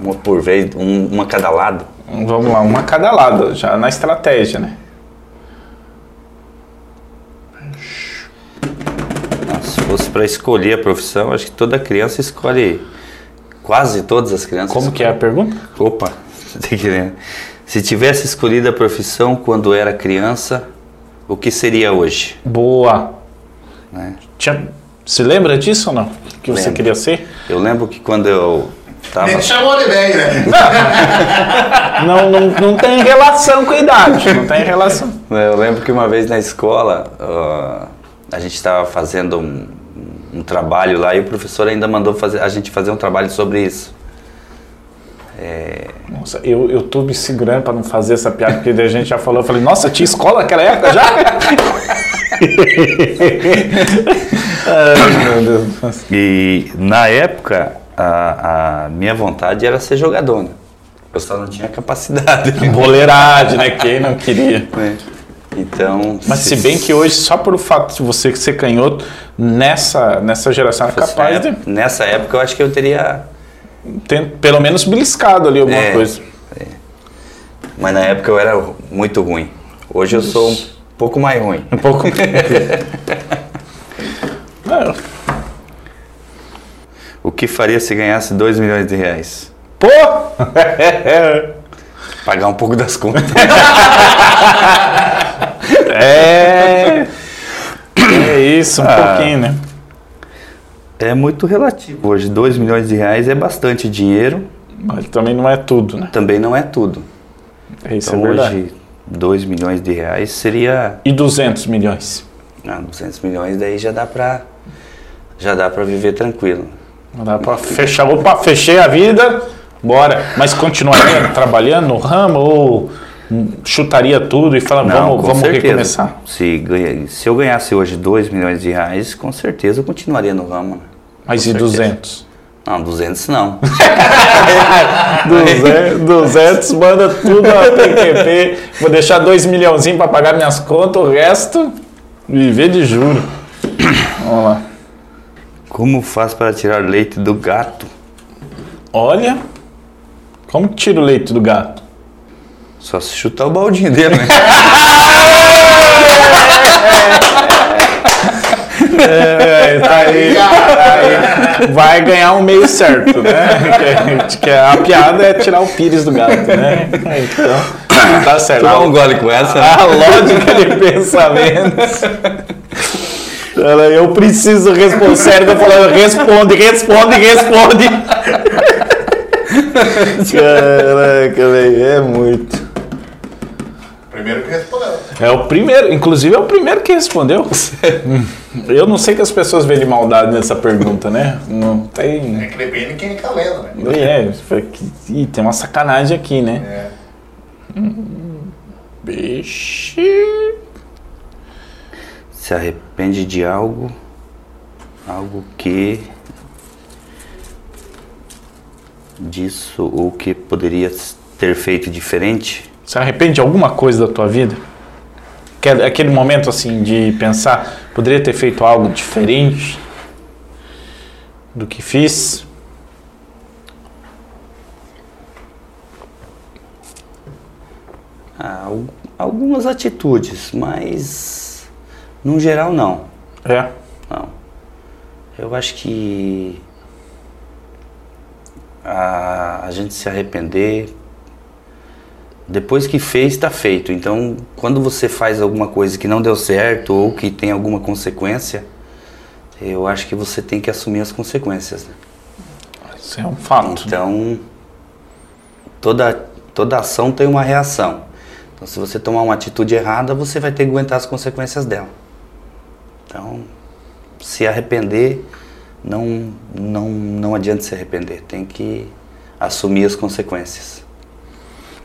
Uma por vez, um- uma cada lado. Vamos lá, uma cada lado, já na estratégia, né? Fosse para escolher a profissão, acho que toda criança escolhe. Quase todas as crianças. Como que é a pergunta? Opa, tem que ler. Se tivesse escolhido a profissão quando era criança, o que seria hoje? Boa. né? Tinha- Se lembra disso ou não? Que você Lembro. queria ser? Eu lembro que quando eu tava. Nem te chamou de velho, né? Não, não, não tem relação com a idade. Não tem relação. Eu lembro que uma vez na escola ah, a gente estava fazendo um, um trabalho lá e o professor ainda mandou fazer, a gente fazer um trabalho sobre isso. Nossa, eu, eu tô me segurando pra não fazer essa piada, porque a gente já falou. Eu falei, nossa, tinha escola naquela época já? Ai, meu Deus. E na época a, a minha vontade era ser jogador. Né? Eu só não tinha capacidade. Boleiragem, né? Quem não queria? né? Então. Mas se bem que hoje, só por o fato de você ser canhoto, nessa, nessa geração é fosse capaz de Nessa época eu acho que eu teria. ter pelo menos beliscado ali alguma É. coisa. Mas na época eu era muito ruim. Hoje eu sou um pouco mais ruim. Um pouco. Não, O que faria se ganhasse 2 milhões de reais? Pô! Pagar um pouco das contas. é. É isso, um Ah. pouquinho, né? É muito relativo. Hoje, 2 milhões de reais é bastante dinheiro, Mas também não é tudo, né? também não é tudo. Isso Então, é verdade. hoje, 2 milhões de reais seria. E 200 milhões? Ah, 200 milhões, daí já dá pra. Já dá pra viver tranquilo. Não dá pra fechar. Opa, fechei a vida, bora. Mas continuaria trabalhando no ramo ou chutaria tudo e fala, vamos, com vamos certeza. recomeçar? Se, se eu ganhasse hoje 2 milhões de reais, com certeza eu continuaria no ramo. né? Mas Com e certeza. 200? Não, 200 não. 200, 200 manda tudo a PQP. Vou deixar 2 milhãozinhos pra pagar minhas contas, o resto, viver de juro. Vamos lá. Como faz para tirar leite do gato? Olha, como tira o leite do gato? Só se chutar o baldinho dele, né? É, tá aí, tá aí. Vai ganhar um meio certo, né? A piada é tirar o pires do gato, né? Então, tá certo. Dá um gole com essa. né? A lógica de pensamentos. Ela, Eu preciso responder. Sério, falando, responde, responde, responde. Caraca, velho, é muito. Primeiro que respondeu. É o primeiro, inclusive é o primeiro que respondeu. Eu não sei que as pessoas veem de maldade nessa pergunta, né? Não tem. É que depende de quem tá lendo, né? É, Ih, tem uma sacanagem aqui, né? É. Vixe. Se arrepende de algo, algo que disso ou que poderia ter feito diferente. Se arrepende de alguma coisa da tua vida? Aquele, aquele momento assim de pensar, poderia ter feito algo diferente do que fiz? Ah, al- algumas atitudes, mas no geral não. É. Não. Eu acho que a, a gente se arrepender depois que fez está feito. Então, quando você faz alguma coisa que não deu certo ou que tem alguma consequência, eu acho que você tem que assumir as consequências. né? Isso é um fato. Então, toda toda ação tem uma reação. Então, se você tomar uma atitude errada, você vai ter que aguentar as consequências dela. Então, se arrepender, não, não, não adianta se arrepender. Tem que assumir as consequências.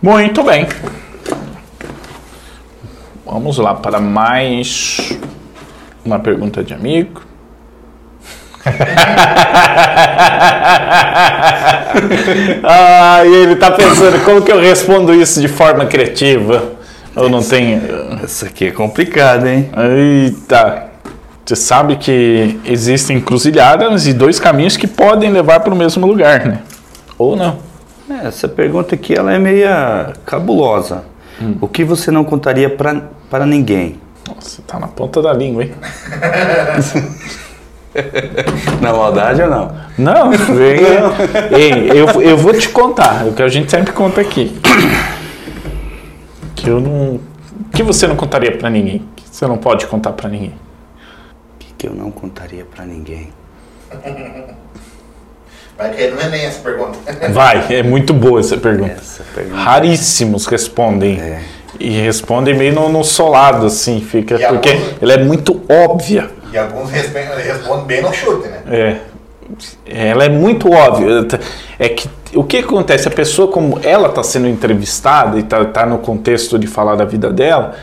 Muito bem. Vamos lá para mais uma pergunta de amigo. ah, e ele tá pensando como que eu respondo isso de forma criativa. Eu não tenho. Essa aqui é complicada, hein? Eita. Você sabe que existem encruzilhadas e dois caminhos que podem levar para o mesmo lugar, né? Ou não. É, Essa pergunta aqui ela é meia cabulosa. O que você não contaria pra, para ninguém? Nossa, tá na ponta da língua, hein? Na maldade ou não? Não, vem. Ei, eu, eu vou te contar, o que a gente sempre conta aqui. Que eu não. O que você não contaria pra ninguém? Que você não pode contar pra ninguém? O que, que eu não contaria pra ninguém? Vai cair no Enem essa pergunta. Vai, é muito boa essa pergunta. Essa pergunta. Raríssimos respondem. É. E respondem meio no, no solado, assim, fica. E porque alguns- ela é muito óbvia. E alguns respe- respondem bem no chute, né? É. Ela é muito óbvia. É que o que acontece? A pessoa, como ela está sendo entrevistada e está no contexto de falar da vida dela,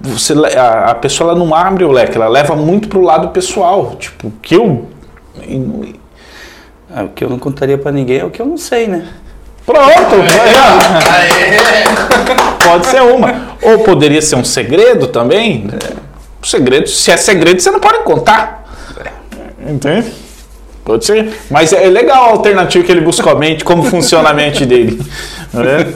você, a, a pessoa ela não abre o leque, ela leva muito pro lado pessoal. Tipo, que eu. Ah, o que eu não contaria pra ninguém é o que eu não sei, né? Pronto! Aê! Pode ser uma. Ou poderia ser um segredo também. O segredo, se é segredo, você não pode contar. Entende? Pode ser. Mas é legal a alternativa que ele buscou a mente, como funciona a mente dele. Né?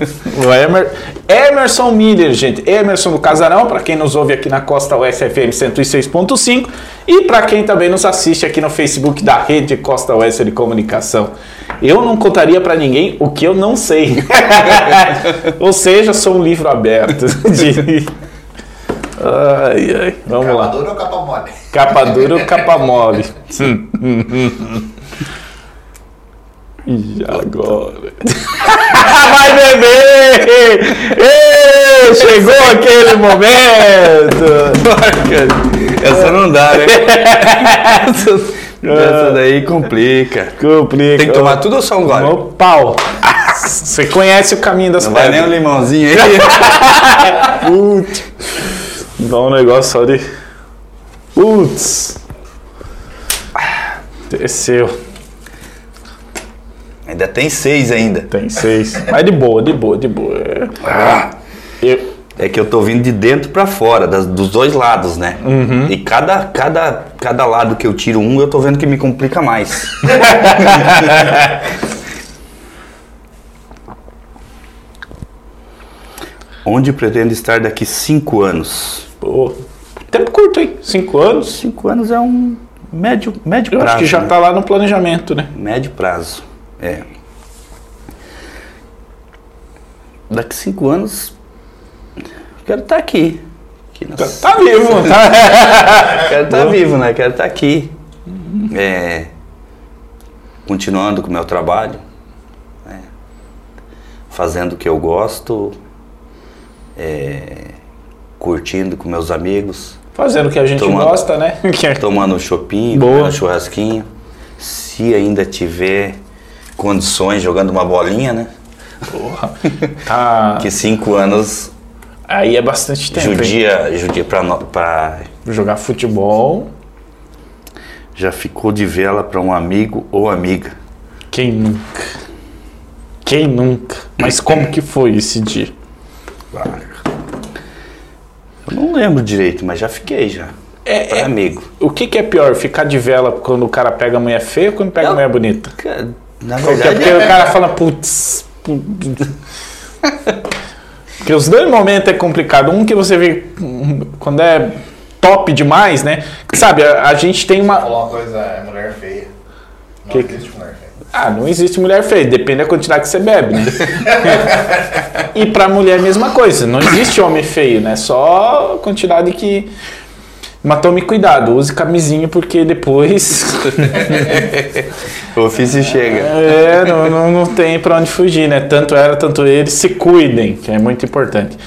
O Emer, Emerson Miller, gente. Emerson do Casarão, para quem nos ouve aqui na Costa Oeste FM 106.5 e para quem também nos assiste aqui no Facebook da Rede Costa Oeste de Comunicação. Eu não contaria para ninguém o que eu não sei. Ou seja, sou um livro aberto. De... Ai, ai. Vamos Capa lá. dura ou capa mole? Capa dura ou capa mole? E agora? Vai beber! Ei, chegou aquele momento! Essa não dá, né? essa, essa daí complica. Complica. Tem que tomar tudo ou só um gole? No pau. Você conhece o caminho das Não vai nem um limãozinho aí. Putz. Dá um negócio só de. Putz. Desceu. Ainda tem seis ainda. Tem seis. Mas de boa, de boa, de boa. É. Eu- É que eu tô vindo de dentro pra fora, das- dos dois lados, né? E cada, cada, cada lado que eu tiro um, eu tô vendo que me complica mais. Onde pretendo estar daqui cinco anos? Pô, tempo curto, hein? Cinco anos. Cinco anos é um médio, médio Eu prazo. acho que já né? tá lá no planejamento, né? Médio prazo. É. Daqui cinco anos, quero estar aqui. aqui na- Tá, tá vivo, tá? Quero estar vivo, né? Quero estar aqui. É, continuando com o meu trabalho. né? Fazendo o que eu gosto. é, curtindo com meus amigos. Fazendo o que a gente Tomando. gosta, né? Tomando um chopinho, Boa. comendo um churrasquinho. Se ainda tiver condições, jogando uma bolinha, né? Porra. Tá. Que cinco anos Aí é bastante tempo. hein? judia, judia pra, pra- Jogar futebol. já ficou de vela para um amigo ou amiga. Quem nunca? Quem nunca? Mas como que foi esse dia? Eu não lembro direito, mas já fiquei já. É, é- amigo. O que, que é pior? Ficar de vela quando o cara pega a mulher feia ou quando pega a mulher bonita? Na Porque, verdade, porque o cara fala, putz. putz. Porque os dois momentos é complicado. Um que você vê quando é top demais, né? Sabe, a, a gente tem uma. Falou uma coisa, é mulher feia. Não Que- existe mulher feia. Ah, não existe mulher feia, depende da quantidade que você bebe, né? e pra mulher a mesma coisa, não existe homem feio, né? Só a quantidade que. Mas tome cuidado, use camisinha porque depois. o ofício chega. É, não, não, não tem pra onde fugir, né? Tanto ela, tanto ele, se cuidem, que é muito importante.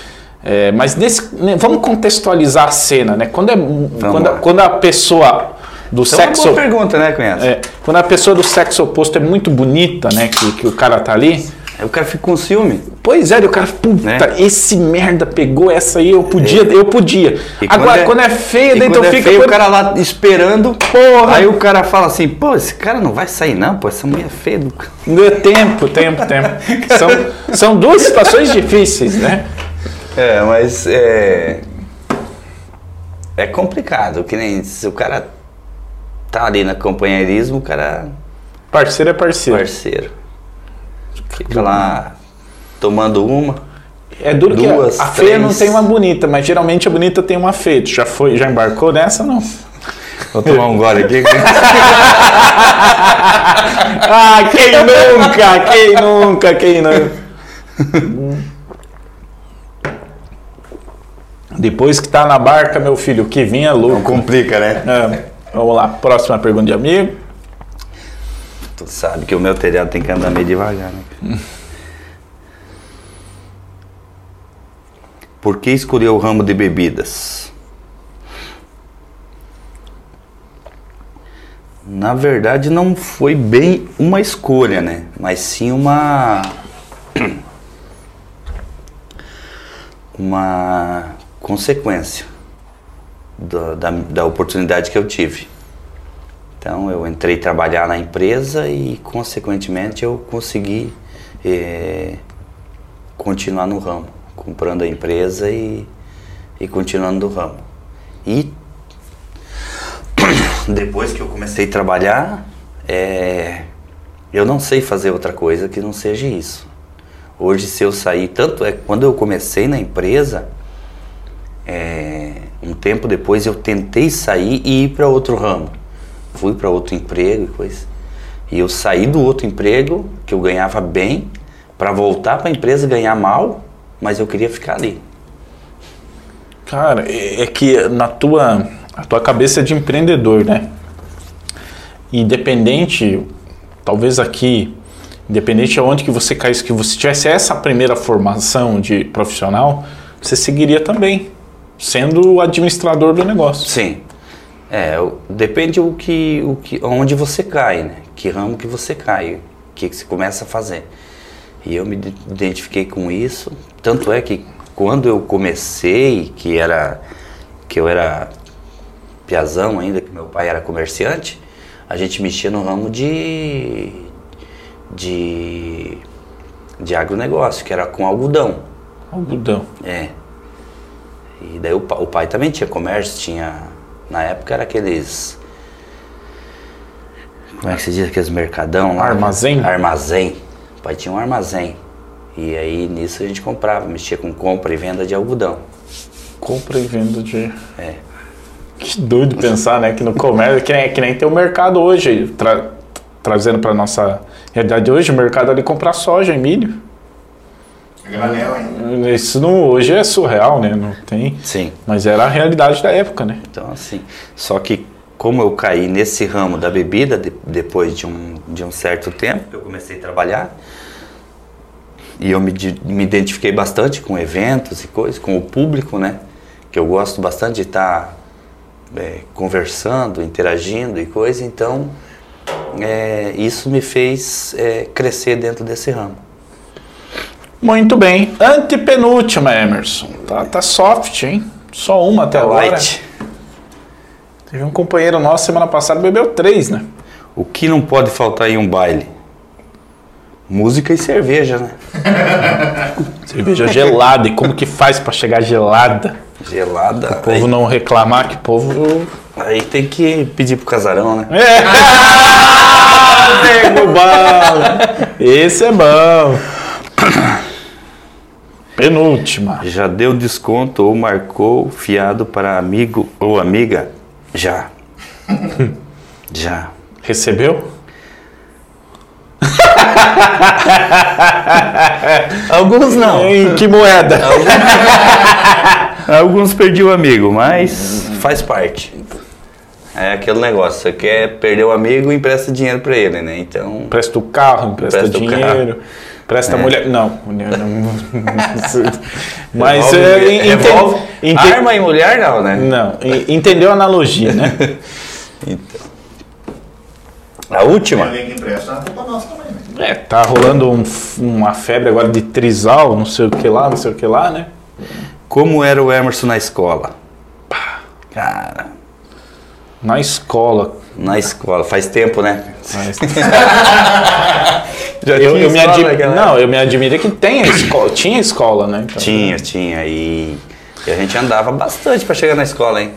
É, mas nesse, né, vamos contextualizar a cena, né? Quando, é, quando, a, quando a pessoa do Isso é uma sexo. boa pergunta, né, Cunhado? É, quando a pessoa do sexo oposto é muito bonita, né? Que, que o cara tá ali, Aí o cara fica com ciúme. Pois é, e o cara, puta, Né? esse merda pegou essa aí, eu podia, eu podia. E Agora, quando é, feia, e daí então quando é fica. feio, com- o cara lá esperando. Porra! Aí o cara fala assim, pô, esse cara não vai sair não, pô, essa mulher é feia do... c-". É Tempo, tempo, tempo. São, são duas situações difíceis, né? É, mas é... É complicado, que nem se o cara tá ali na companheirismo, o cara Parceiro é parceiro. parceiro. Fica lá tomando uma. É duro Duas, que a, a feia não tem uma bonita, mas geralmente a bonita tem uma feia. Tu já foi, já embarcou nessa, não? Vou tomar um gole aqui. Ah, quem nunca? Quem nunca? Quem nunca? Depois que tá na barca, meu filho, o que vinha é louco. Complica, né? É, vamos lá, próxima pergunta de amigo. Tu sabe que o meu telhado tem que andar meio devagar, né? Por que escolheu o ramo de bebidas? Na verdade, não foi bem uma escolha, né? Mas sim uma. Uma consequência da, da, da oportunidade que eu tive. Então eu entrei trabalhar na empresa e consequentemente eu consegui eh, continuar no ramo, comprando a empresa e, e continuando no ramo. E depois que eu comecei a trabalhar, eh, eu não sei fazer outra coisa que não seja isso. Hoje se eu sair, tanto é quando eu comecei na empresa, é, um tempo depois eu tentei sair e ir para outro ramo. Fui para outro emprego e coisa. E eu saí do outro emprego, que eu ganhava bem, para voltar para a empresa ganhar mal, mas eu queria ficar ali. Cara, é é que na tua, a tua cabeça é de empreendedor, né? Independente, talvez aqui, independente de onde que você caísse, que você tivesse essa primeira formação de profissional, você seguiria também, sendo o administrador do negócio. Sim. É, depende o que, o que, onde você cai, né? Que ramo que você cai, o que, que você começa a fazer. E eu me ide- identifiquei com isso, tanto é que quando eu comecei, que era que eu era piazão ainda, que meu pai era comerciante, a gente mexia no ramo de de de agronegócio, que era com algodão. Algodão. É. E daí o, o pai também tinha comércio, tinha. Na época era aqueles. Como é que se diz? Aqueles mercadão lá? Armazém? Armazém. O pai tinha um armazém. E aí nisso a gente comprava, mexia com compra e venda de algodão. Compra e venda de. É. Que doido pensar, né? Que no comércio, que nem, que nem tem o mercado hoje, tra- trazendo para nossa realidade hoje, o mercado ali comprar soja e milho. Granel ainda. Isso não, hoje é surreal, né? Não tem. Sim. Mas era a realidade da época, né? Então assim. Só que como eu caí nesse ramo da bebida de- depois de um, de um certo tempo, eu comecei a trabalhar. E eu me, me identifiquei bastante com eventos e coisas, com o público, né? Que eu gosto bastante de estar é, conversando, interagindo e coisa. Então, é, isso me fez é, crescer dentro desse ramo. Muito bem. Antepenúltima, Emerson. Tá, tá soft, hein? Só uma até Tá agora. light. Teve um companheiro nosso semana passada bebeu três, né? O que não pode faltar em um baile? Música e cerveja, né? Cerveja gelada. E como que faz pra chegar gelada? Gelada. O povo não reclamar que o povo. Aí tem que pedir pro casarão, né? É! Bom! Esse é bom. Penúltima. Já deu desconto ou marcou fiado para amigo ou amiga? Já. Já. Recebeu? Alguns não. Em que moeda? Alguns perdi o amigo, mas faz parte. É aquele negócio, você quer perder o amigo, empresta dinheiro pra ele, né? Então, Empresta o carro, empresta, Empresta o dinheiro, empresta a mulher. Não, mulher não. Mas revolve- é, en- revolve- ente- ente- arma e mulher não, né? Não, en- entendeu a analogia, né? Então. A última? Alguém que empresta, é culpa nossa também, né? É, tá rolando um- uma febre agora de trisal, não sei o que lá, não sei o que lá, né? Como era o Emerson na escola? Pá, Cara, Na escola. na escola, faz tempo, né? Mas- Já eu, eu me admi- Não, eu me admirei que tem a escola, tinha escola, né? Então, Tinha, tinha. E, e a gente andava bastante para chegar na escola, hein?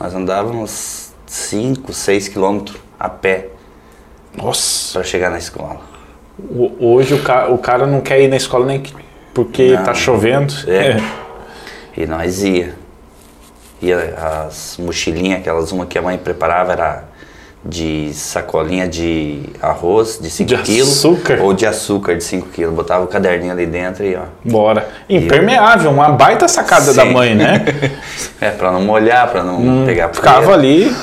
Nós andávamos 5, 6 quilômetros a pé Nossa, para chegar na escola. o- hoje o, ca- o cara não quer ir na escola nem que- porque Não. tá chovendo. É. E nós ia. Ia as mochilinhas, aquelas uma que a mãe preparava era de sacolinha de arroz de 5 De quilos. açúcar? Ou de açúcar de 5 quilos. Botava o caderninho ali dentro e ó. Bora. Impermeável, uma baita sacada da Sim. mãe, né? É, pra não molhar, pra não pegar Hum, Ficava poeira. ali.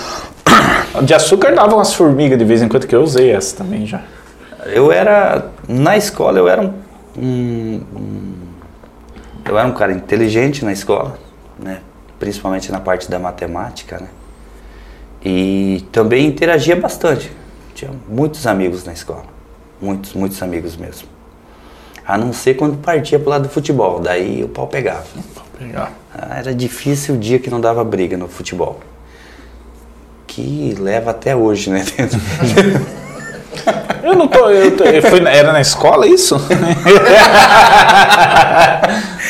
De açúcar dava umas formigas de vez em quando, que eu usei essa também já. Eu era. Na escola eu era um, um- um- Eu era um cara inteligente na escola, né? Principalmente na parte da matemática, né? E também interagia bastante. Tinha muitos amigos na escola. Muitos, muitos amigos mesmo. A não ser quando partia pro lado do futebol, daí o pau pegava. Legal. Ah, Era difícil o dia que não dava briga no futebol. Que leva até hoje, né? Eu não tô. Eu tô- eu fui era na escola isso?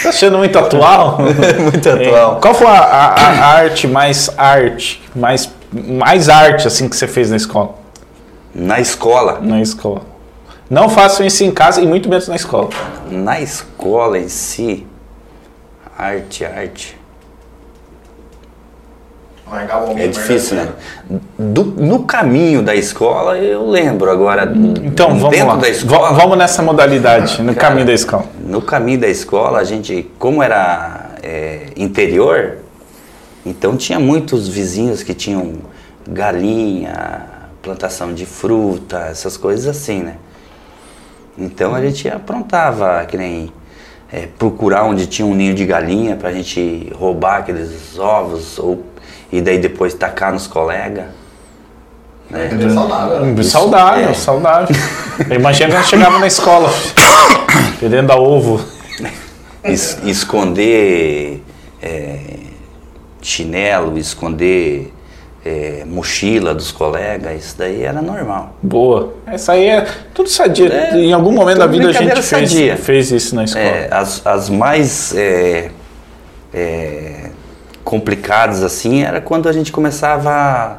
tá achando muito atual? Muito atual. É, Qual foi a, a- a arte mais arte, mais, mais arte assim que você fez na escola? Na escola, Na escola. Não façam isso em casa e muito menos na escola. Na escola em si, arte, arte, homem é difícil, né? Do- no caminho da escola eu lembro, agora Então vamos dentro lá. da escola, Va- Vamos nessa modalidade, no caminho da escola. no caminho da escola a gente, como era é, interior, então tinha muitos vizinhos que tinham galinha, plantação de fruta, essas coisas assim, né? Então a gente aprontava, que nem é, procurar onde tinha um ninho de galinha pra gente roubar aqueles ovos ou, e daí depois tacar nos colegas. Né? É saudável. né? Isso, saudável, é. saudável. Imagina quando chegava na escola, querendo dar ovo. Es- esconder é, chinelo, esconder é, mochila dos colegas, isso daí era normal. Boa. Essa aí é tudo sadia. É, em algum momento da vida a gente fez, fez isso na escola. É, as, as mais é, é, complicadas assim era quando a gente começava a,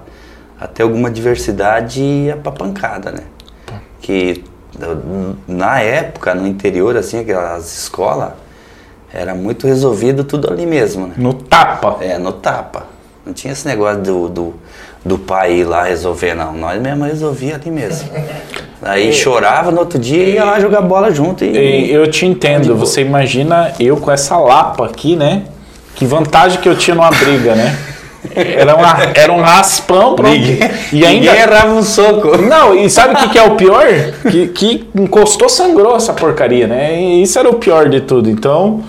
a ter alguma diversidade e ia pra pancada, né? Que na época, no interior, assim, aquelas escolas, era muito resolvido tudo ali mesmo, né? No tapa. É, no tapa. Não tinha esse negócio do, do, do pai ir lá resolver, não. Nós mesmo resolvia ali mesmo. Aí chorava no outro dia e ia lá jogar bola junto. E, E eu te entendo. Você imagina eu com essa lapa aqui, né? Que vantagem que eu tinha numa briga, né? Era, uma, era um raspão pronto. E ainda. Ninguém errava um soco. Não, e sabe o que, que é o pior? Que, que encostou, sangrou essa porcaria, né? E isso era o pior de tudo. Então,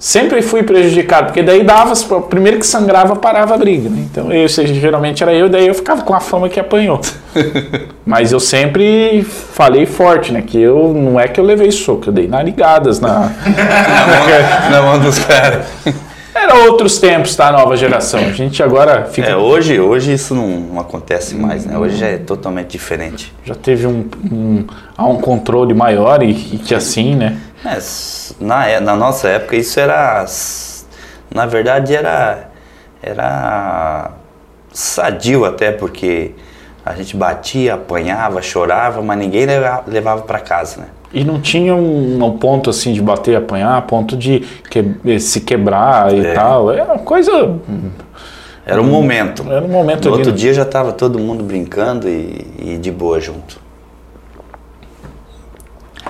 sempre fui prejudicado, porque daí dava, primeiro que sangrava, parava a briga, né? Então, eu, se- geralmente era eu, daí eu ficava com a fama que apanhou. Mas eu sempre falei forte, né? Que eu, não é que eu levei soco, eu dei narigadas na... Na mão dos caras. Era outros tempos, tá? Nova geração. A gente agora fica... É, hoje, hoje isso não, não acontece mais, né? Hoje é totalmente diferente. Já teve um, um, há um controle maior e, e que assim, né? É, s- na, é- na nossa época isso era. Na verdade era. Era sadio até, porque a gente batia, apanhava, chorava, mas ninguém leva- levava para casa, né? E não tinha um, um ponto assim de bater e apanhar, ponto de que- se quebrar e É. tal. Era uma coisa. Era um momento. Era um momento No outro né? dia já estava todo mundo brincando e, e de boa junto.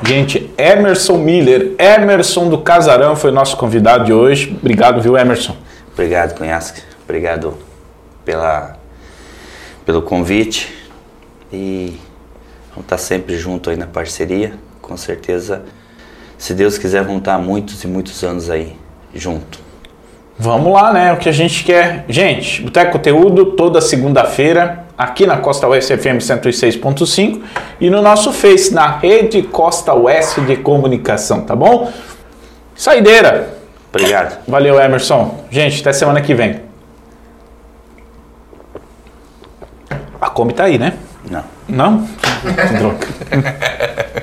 Gente, Emerson Miller, Emerson do Casarão foi nosso convidado de hoje. Obrigado, viu, Emerson? Obrigado, Cunhasque. Obrigado pela, pelo convite. E vamos estar sempre junto aí na parceria. Com certeza, se Deus quiser, vamos estar muitos e muitos anos aí junto. Vamos lá, né? O que a gente quer. Gente, Boteco Conteúdo, toda segunda-feira, aqui na Costa Oeste FM 106.5 e no nosso Face, na Rede Costa Oeste de Comunicação, tá bom? Saideira. Obrigado. Valeu, Emerson. Gente, até semana que vem. A Kombi tá aí, né? Não. Não? Droga.